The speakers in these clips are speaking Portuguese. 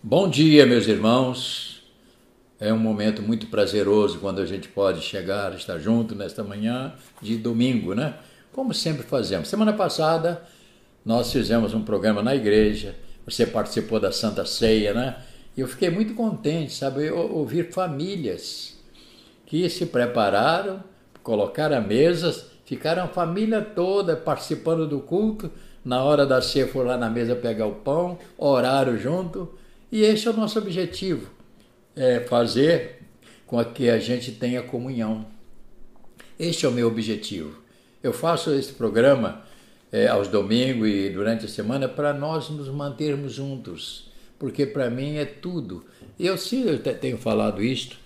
Bom dia, meus irmãos. É um momento muito prazeroso quando a gente pode chegar, estar junto nesta manhã de domingo, né? Como sempre fazemos. Semana passada nós fizemos um programa na igreja, você participou da Santa Ceia, né? E eu fiquei muito contente, sabe, ouvir famílias que se prepararam, colocaram a mesa, ficaram a família toda participando do culto. Na hora da ceia foram lá na mesa pegar o pão, oraram junto. E esse é o nosso objetivo, é fazer com que a gente tenha comunhão. Este é o meu objetivo. Eu faço esse programa é, aos domingos e durante a semana para nós nos mantermos juntos, porque para mim é tudo. Eu sim, eu tenho falado isto,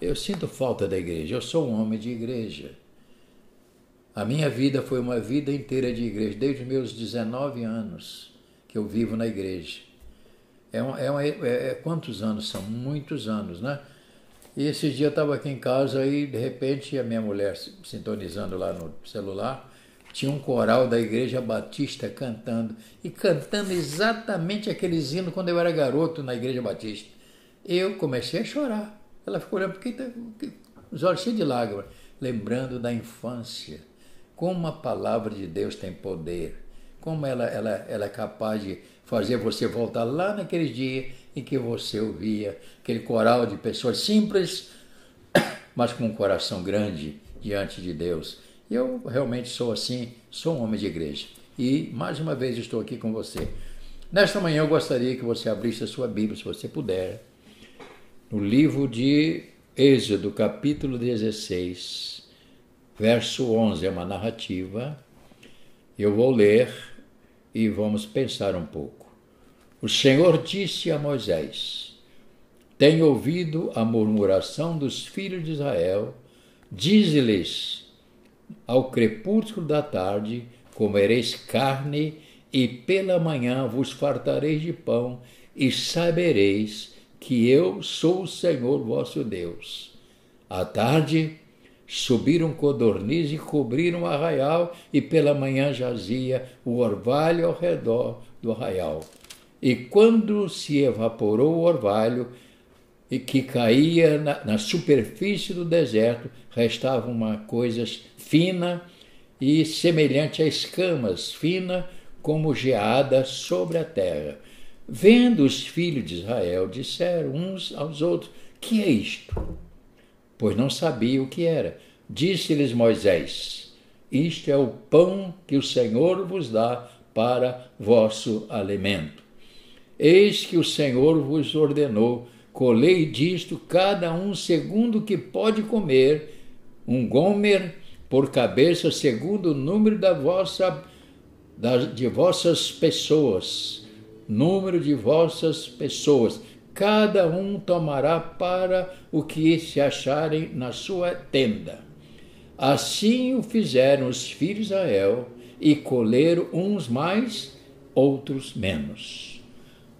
eu sinto falta da igreja. Eu sou um homem de igreja. A minha vida foi uma vida inteira de igreja, desde os meus 19 anos que eu vivo na igreja. É, um, é, uma, é, é, quantos anos são? Muitos anos, né? E esse dia eu estava aqui em casa e de repente a minha mulher sintonizando lá no celular, tinha um coral da Igreja Batista cantando e cantando exatamente aqueles hinos quando eu era garoto na Igreja Batista. Eu comecei a chorar. Ela ficou olhando porque tá, os olhos cheios de lágrimas, lembrando da infância. Como a palavra de Deus tem poder, como ela, ela, ela é capaz de fazer você voltar lá naquele dia em que você ouvia aquele coral de pessoas simples, mas com um coração grande diante de Deus. Eu realmente sou assim, sou um homem de igreja. E mais uma vez estou aqui com você. Nesta manhã eu gostaria que você abrisse a sua Bíblia, se você puder, no livro de Êxodo, capítulo 16, verso 11, é uma narrativa. Eu vou ler e vamos pensar um pouco. O Senhor disse a Moisés: Tenho ouvido a murmuração dos filhos de Israel, dize-lhes: Ao crepúsculo da tarde comereis carne, e pela manhã vos fartareis de pão, e sabereis que eu sou o Senhor vosso Deus. À tarde Subiram codorniz e cobriram o arraial, e pela manhã jazia o orvalho ao redor do arraial. E quando se evaporou o orvalho, e que caía na, na superfície do deserto, restava uma coisa fina e semelhante a escamas, fina como geada sobre a terra. Vendo os filhos de Israel, disseram uns aos outros: Que é isto? Pois não sabia o que era. Disse-lhes Moisés: Isto é o pão que o Senhor vos dá para vosso alimento. Eis que o Senhor vos ordenou: colei disto cada um segundo que pode comer, um gomer por cabeça segundo o número da vossa de vossas pessoas, número de vossas pessoas cada um tomará para o que se acharem na sua tenda. Assim o fizeram os filhos de Israel, e colheram uns mais, outros menos.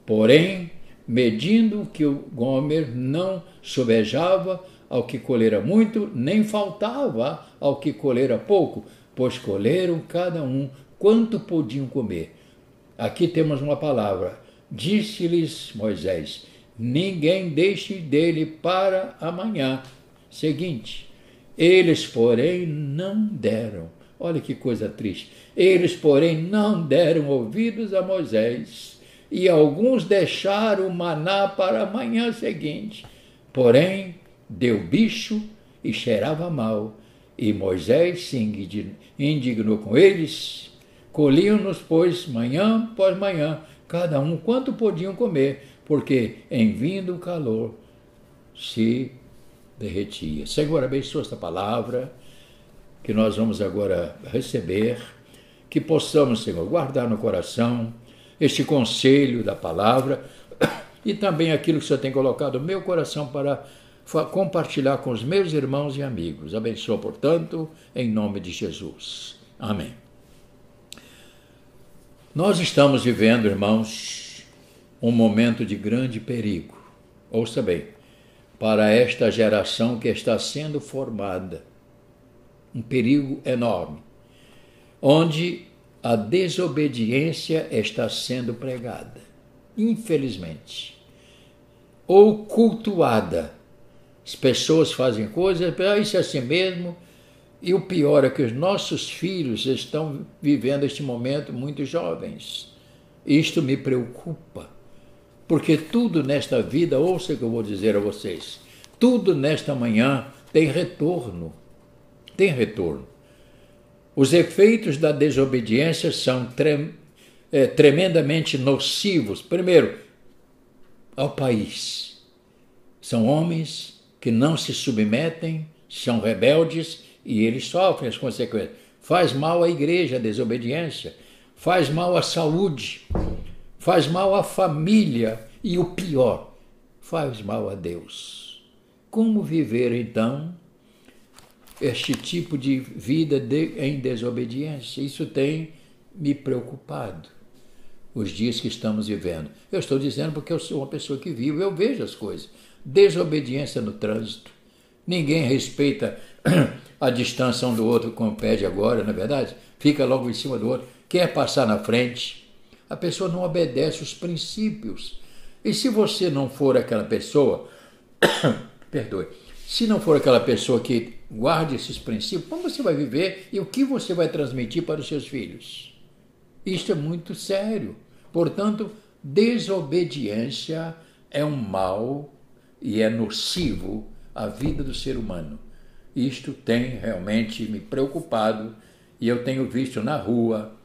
Porém, medindo que o Gomer não sobejava ao que colhera muito, nem faltava ao que colhera pouco, pois colheram cada um quanto podiam comer. Aqui temos uma palavra. Disse-lhes Moisés: ninguém deixe dele para amanhã seguinte. Eles, porém, não deram. Olha que coisa triste. Eles, porém, não deram ouvidos a Moisés, e alguns deixaram o maná para a manhã seguinte. Porém, deu bicho e cheirava mal, e Moisés se indignou com eles. Colhiam-nos, pois, manhã após manhã, cada um quanto podiam comer, porque em vindo o calor se derretia. Senhor, abençoa esta palavra que nós vamos agora receber, que possamos, Senhor, guardar no coração este conselho da palavra e também aquilo que o Senhor tem colocado no meu coração para compartilhar com os meus irmãos e amigos. Abençoa, portanto, em nome de Jesus. Amém. Nós estamos vivendo, irmãos, um momento de grande perigo. Ouça bem, para esta geração que está sendo formada, um perigo enorme, onde a desobediência está sendo pregada. Infelizmente, ou cultuada. As pessoas fazem coisas, ah, isso é assim mesmo. E o pior é que os nossos filhos estão vivendo este momento muito jovens. Isto me preocupa, porque tudo nesta vida, ouça o que eu vou dizer a vocês, tudo nesta manhã tem retorno. Tem retorno. Os efeitos da desobediência são é, tremendamente nocivos. Primeiro, ao país. São homens que não se submetem, são rebeldes e eles sofrem as consequências. Faz mal à igreja a desobediência, faz mal à saúde, faz mal à família e o pior, faz mal a Deus. Como viver então este tipo de vida de, em desobediência? Isso tem me preocupado os dias que estamos vivendo. Eu estou dizendo porque eu sou uma pessoa que vivo, eu vejo as coisas. Desobediência no trânsito. Ninguém respeita a distância um do outro, como pede agora, na é verdade? Fica logo em cima do outro, quer passar na frente. A pessoa não obedece os princípios. E se você não for aquela pessoa, perdoe, se não for aquela pessoa que guarde esses princípios, como você vai viver e o que você vai transmitir para os seus filhos? Isto é muito sério. Portanto, desobediência é um mal e é nocivo à vida do ser humano. Isto tem realmente me preocupado e eu tenho visto na rua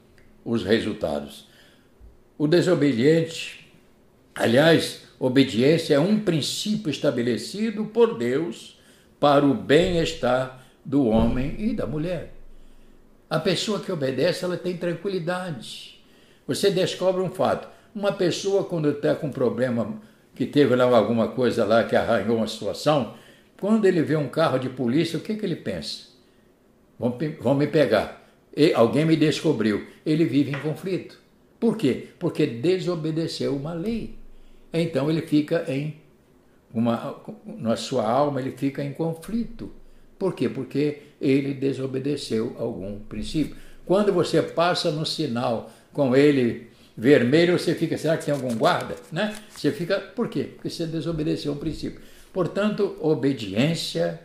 os resultados. O desobediente, aliás, obediência é um princípio estabelecido por Deus para o bem-estar do homem e da mulher. A pessoa que obedece, ela tem tranquilidade. Você descobre um fato. Uma pessoa, quando está com um problema, que teve lá alguma coisa lá que arranhou uma situação, quando ele vê um carro de polícia, o que, que ele pensa? Vão, vão me pegar. E alguém me descobriu. Ele vive em conflito. Por quê? Porque desobedeceu uma lei. Então ele fica em uma, na sua alma ele fica em conflito. Por quê? Porque ele desobedeceu algum princípio. Quando você passa no sinal com ele vermelho, você fica, será que tem algum guarda? Né? Você fica, por quê? Porque você desobedeceu um princípio. Portanto, obediência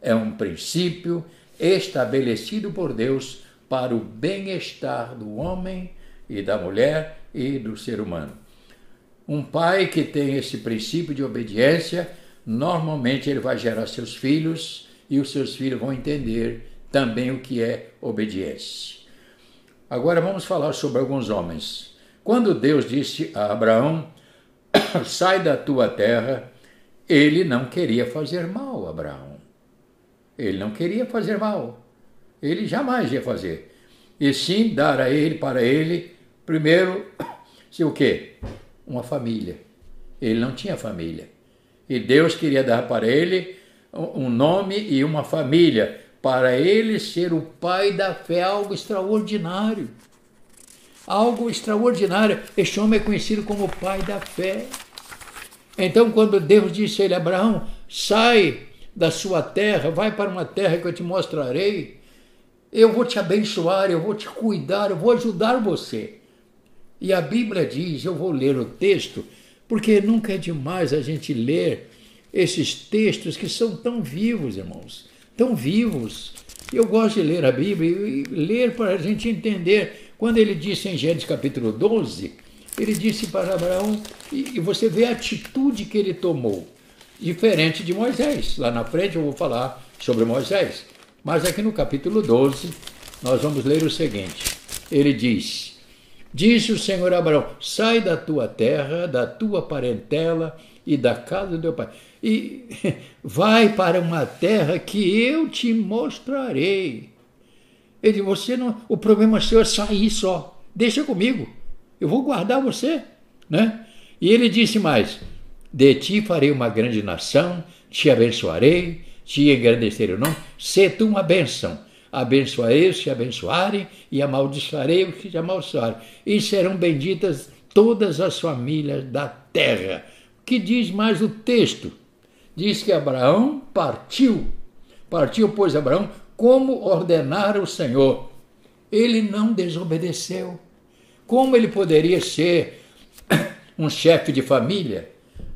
é um princípio estabelecido por Deus para o bem-estar do homem e da mulher e do ser humano. Um pai que tem esse princípio de obediência, normalmente ele vai gerar seus filhos e os seus filhos vão entender também o que é obediência. Agora vamos falar sobre alguns homens. Quando Deus disse a Abraão: Sai da tua terra, ele não queria fazer mal a Abraão. Ele não queria fazer mal. Ele jamais ia fazer. E sim dar a ele, para ele, primeiro, se o quê? Uma família. Ele não tinha família. E Deus queria dar para ele um nome e uma família para ele ser o pai da fé, algo extraordinário. Algo extraordinário. Este homem é conhecido como o pai da fé. Então, quando Deus disse a ele, Abraão, sai da sua terra, vai para uma terra que eu te mostrarei, eu vou te abençoar, eu vou te cuidar, eu vou ajudar você. E a Bíblia diz, eu vou ler o texto, porque nunca é demais a gente ler esses textos que são tão vivos, irmãos tão vivos. Eu gosto de ler a Bíblia e ler para a gente entender. Quando ele disse em Gênesis capítulo 12, ele disse para Abraão, e você vê a atitude que ele tomou, diferente de Moisés. Lá na frente eu vou falar sobre Moisés. Mas aqui no capítulo 12, nós vamos ler o seguinte: ele diz. Disse o Senhor a Abraão: Sai da tua terra, da tua parentela e da casa do teu pai e vai para uma terra que eu te mostrarei. Ele você não, o problema seu é sair só. Deixa comigo. Eu vou guardar você, né? E ele disse mais: De ti farei uma grande nação, te abençoarei, te engrandecerei o nome, se tu uma bênção. Abençoarei os que abençoarem e amaldiçoarei os que te amaldiçoarem. E serão benditas todas as famílias da terra. Que diz mais o texto? diz que Abraão partiu. Partiu, pois, Abraão, como ordenara o Senhor. Ele não desobedeceu. Como ele poderia ser um chefe de família?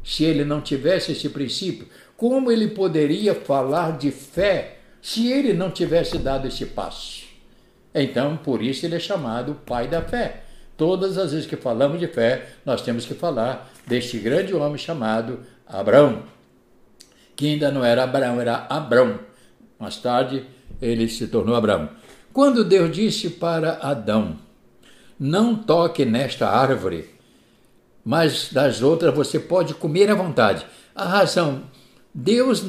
se ele não tivesse esse princípio? Como ele poderia falar de fé se ele não tivesse dado esse passo? Então, por isso ele é chamado pai da fé. Todas as vezes que falamos de fé, nós temos que falar deste grande homem chamado Abraão, que ainda não era Abraão, era Abrão. Mais tarde, ele se tornou Abraão. Quando Deus disse para Adão: Não toque nesta árvore, mas das outras você pode comer à vontade. A razão, Deus,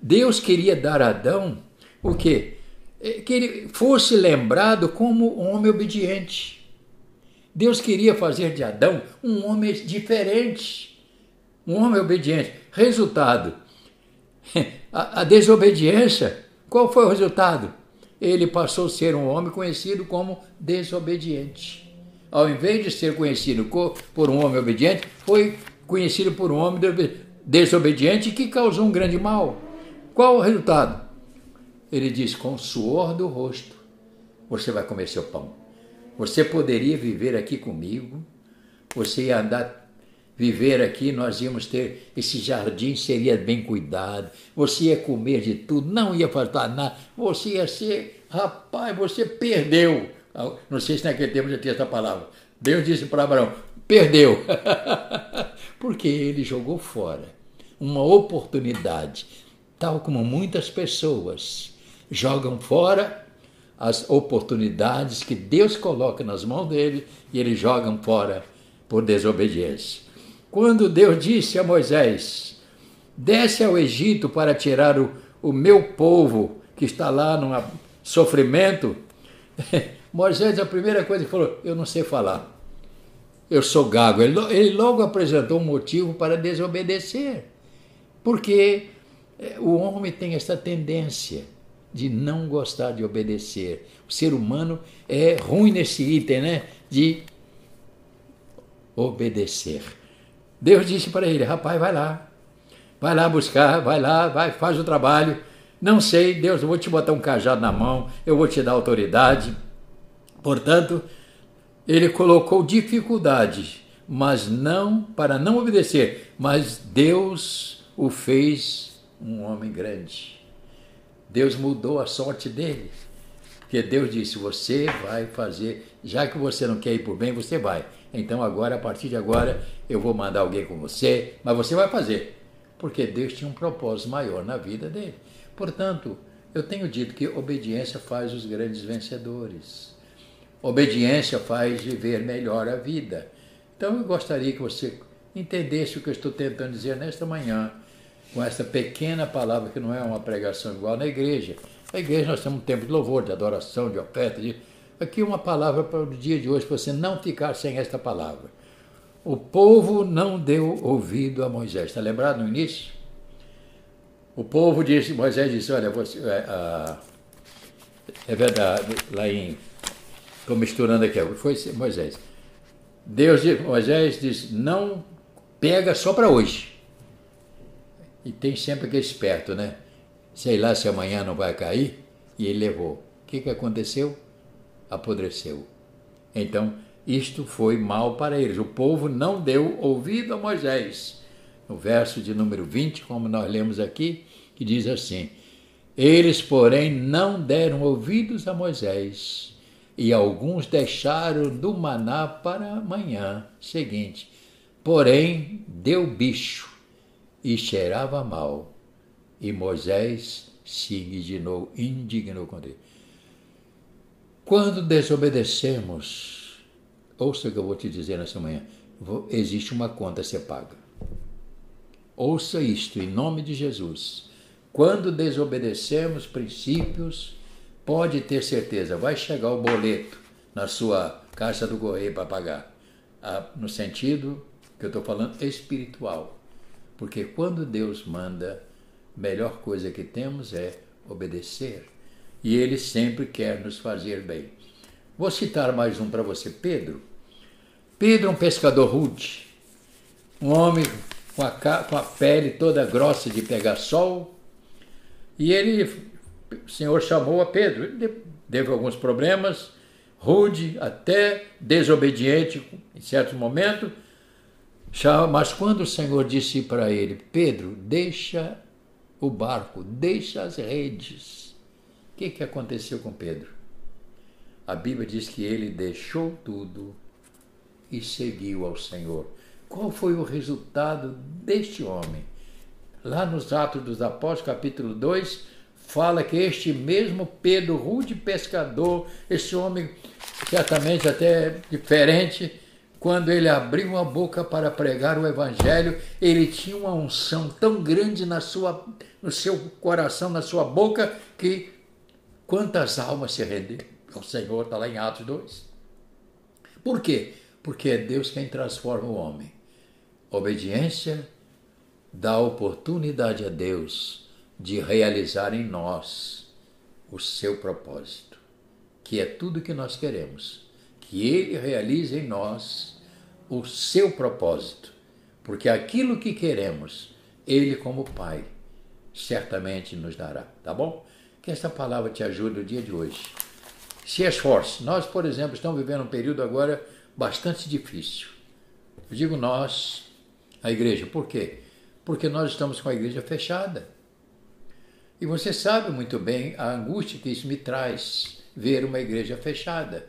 Deus queria dar a Adão o quê? É, que ele fosse lembrado como um homem obediente. Deus queria fazer de Adão um homem diferente, um homem obediente. Resultado: a, a desobediência. Qual foi o resultado? Ele passou a ser um homem conhecido como desobediente. Ao invés de ser conhecido por um homem obediente, foi conhecido por um homem desobediente que causou um grande mal. Qual o resultado? Ele diz: com o suor do rosto você vai comer seu pão. Você poderia viver aqui comigo, você ia andar, viver aqui, nós íamos ter esse jardim, seria bem cuidado, você ia comer de tudo, não ia faltar nada, você ia ser, rapaz, você perdeu. Não sei se naquele tempo já tinha essa palavra. Deus disse para Abraão: perdeu. Porque ele jogou fora uma oportunidade, tal como muitas pessoas jogam fora as oportunidades que Deus coloca nas mãos dele e eles jogam fora por desobediência. Quando Deus disse a Moisés: Desce ao Egito para tirar o, o meu povo que está lá num sofrimento, Moisés, a primeira coisa que falou: Eu não sei falar. Eu sou gago. Ele, ele logo apresentou um motivo para desobedecer. Porque eh, o homem tem essa tendência de não gostar de obedecer. O ser humano é ruim nesse item, né? De obedecer. Deus disse para ele: rapaz, vai lá, vai lá buscar, vai lá, vai, faz o trabalho. Não sei, Deus, eu vou te botar um cajado na mão, eu vou te dar autoridade. Portanto, ele colocou dificuldade, mas não para não obedecer, mas Deus o fez um homem grande. Deus mudou a sorte dele. Porque Deus disse: Você vai fazer, já que você não quer ir por bem, você vai. Então, agora, a partir de agora, eu vou mandar alguém com você, mas você vai fazer. Porque Deus tinha um propósito maior na vida dele. Portanto, eu tenho dito que obediência faz os grandes vencedores. Obediência faz viver melhor a vida. Então, eu gostaria que você entendesse o que eu estou tentando dizer nesta manhã com essa pequena palavra que não é uma pregação igual na igreja. Na igreja nós temos um tempo de louvor, de adoração, de oferta. De... Aqui uma palavra para o dia de hoje, para você não ficar sem esta palavra. O povo não deu ouvido a Moisés. Está lembrado no início? O povo disse, Moisés disse, olha, você, é, é verdade, lá em. Estou misturando aqui, foi Moisés. Deus, Moisés disse, não pega só para hoje. E tem sempre aquele esperto, né? Sei lá se amanhã não vai cair. E ele levou. O que, que aconteceu? Apodreceu. Então, isto foi mal para eles. O povo não deu ouvido a Moisés. No verso de número 20, como nós lemos aqui, que diz assim: Eles, porém, não deram ouvidos a Moisés, e alguns deixaram do maná para amanhã seguinte. Porém, deu bicho e cheirava mal. E Moisés se indignou, indignou contra ele. Quando desobedecemos, ouça o que eu vou te dizer nessa manhã, existe uma conta a ser paga. Ouça isto em nome de Jesus. Quando desobedecemos princípios, pode ter certeza, vai chegar o boleto na sua caixa do correio para pagar. Ah, no sentido que eu estou falando espiritual. Porque quando Deus manda, melhor coisa que temos é obedecer. E Ele sempre quer nos fazer bem. Vou citar mais um para você, Pedro. Pedro, um pescador rude, um homem com a, com a pele toda grossa de pegar sol. E ele, o Senhor chamou a Pedro. Ele teve alguns problemas, rude, até desobediente em certo momento, Mas quando o Senhor disse para ele, Pedro, deixa o barco, deixa as redes. O que, que aconteceu com Pedro? A Bíblia diz que ele deixou tudo e seguiu ao Senhor. Qual foi o resultado deste homem? Lá nos Atos dos Apóstolos, capítulo 2, fala que este mesmo Pedro, rude pescador, esse homem certamente até diferente, quando ele abriu a boca para pregar o evangelho, ele tinha uma unção tão grande na sua, no seu coração, na sua boca, que quantas almas se renderam ao Senhor, está lá em Atos 2. Por quê? Porque é Deus quem transforma o homem. Obediência dá oportunidade a Deus de realizar em nós o seu propósito, que é tudo que nós queremos, que Ele realize em nós o seu propósito, porque aquilo que queremos, Ele, como Pai, certamente nos dará, tá bom? Que essa palavra te ajude no dia de hoje. Se esforce. Nós, por exemplo, estamos vivendo um período agora bastante difícil. Eu digo nós, a igreja, por quê? Porque nós estamos com a igreja fechada. E você sabe muito bem a angústia que isso me traz, ver uma igreja fechada.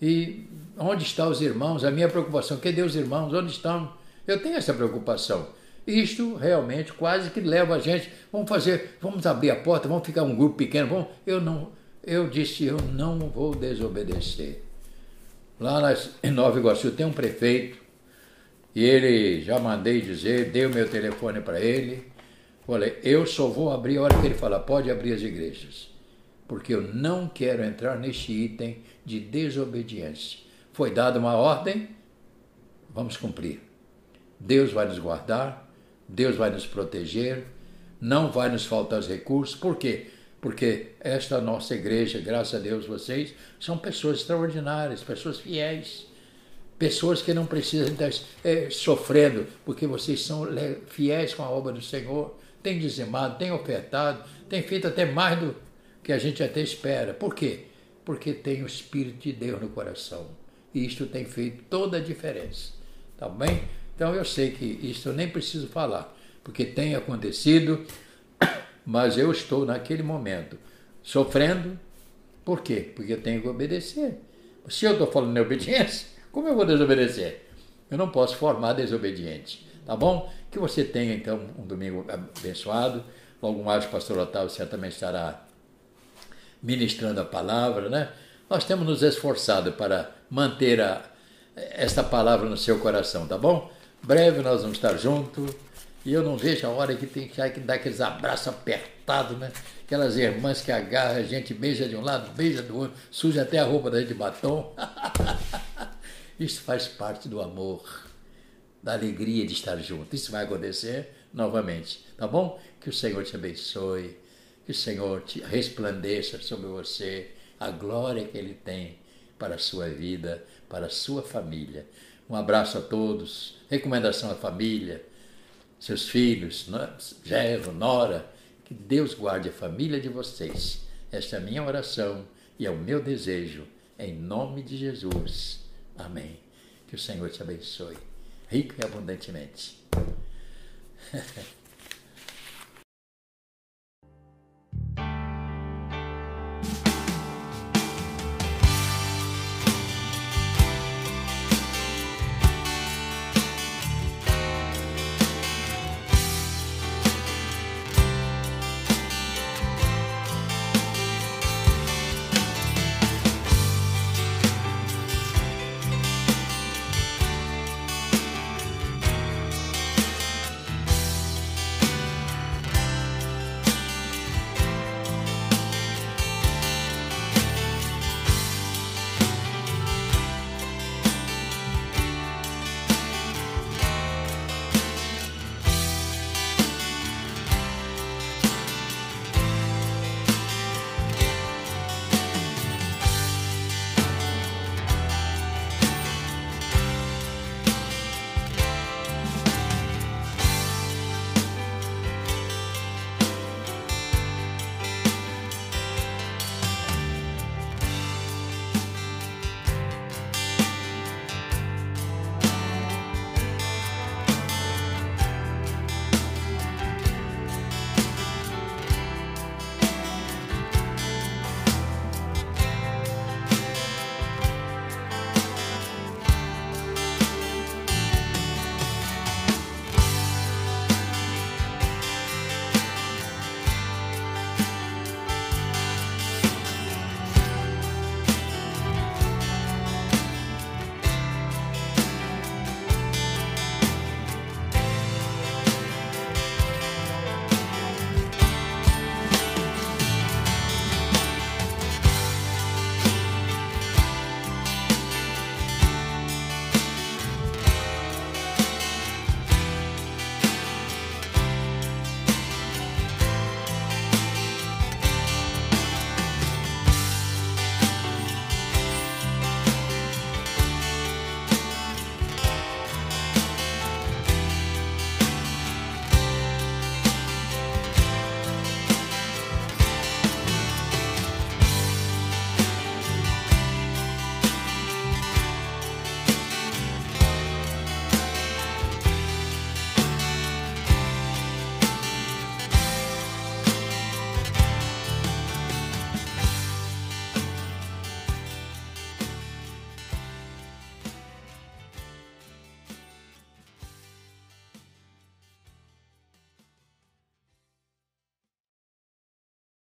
E onde estão os irmãos? A minha preocupação, cadê os irmãos? Onde estão? Eu tenho essa preocupação. Isto realmente quase que leva a gente, vamos fazer, vamos abrir a porta, vamos ficar um grupo pequeno, vamos, eu não, eu disse, eu não vou desobedecer. Lá em Nova Iguaçu tem um prefeito, e ele já mandei dizer, dei o meu telefone para ele, falei, eu só vou abrir a hora que ele falar, pode abrir as igrejas, porque eu não quero entrar neste item de desobediência. Foi dada uma ordem, vamos cumprir. Deus vai nos guardar, Deus vai nos proteger, não vai nos faltar os recursos. Por quê? Porque esta nossa igreja, graças a Deus, vocês são pessoas extraordinárias, pessoas fiéis, pessoas que não precisam estar é, sofrendo, porque vocês são fiéis com a obra do Senhor, têm dizimado, têm ofertado, têm feito até mais do que a gente até espera. Por quê? Porque tem o Espírito de Deus no coração. E isto tem feito toda a diferença. Tá bem? Então eu sei que isso eu nem preciso falar, porque tem acontecido, mas eu estou naquele momento sofrendo. Por quê? Porque eu tenho que obedecer. Se eu estou falando em obediência, como eu vou desobedecer? Eu não posso formar desobediente. Tá bom? Que você tenha então um domingo abençoado. Logo mais o pastor Otávio certamente estará ministrando a palavra, né? Nós temos nos esforçado para manter a, esta palavra no seu coração, tá bom? Breve nós vamos estar juntos. E eu não vejo a hora que tem que dar aqueles abraços apertados, né? Aquelas irmãs que agarram a gente, beija de um lado, beija do outro, suja até a roupa da gente de batom. Isso faz parte do amor, da alegria de estar junto. Isso vai acontecer novamente, tá bom? Que o Senhor te abençoe, que o Senhor resplandeça sobre você a glória que Ele tem para a sua vida, para a sua família. Um abraço a todos. Recomendação à família, seus filhos, Gerro, Nora. Que Deus guarde a família de vocês. Esta é a minha oração e é o meu desejo. Em nome de Jesus. Amém. Que o Senhor te abençoe, rico e abundantemente.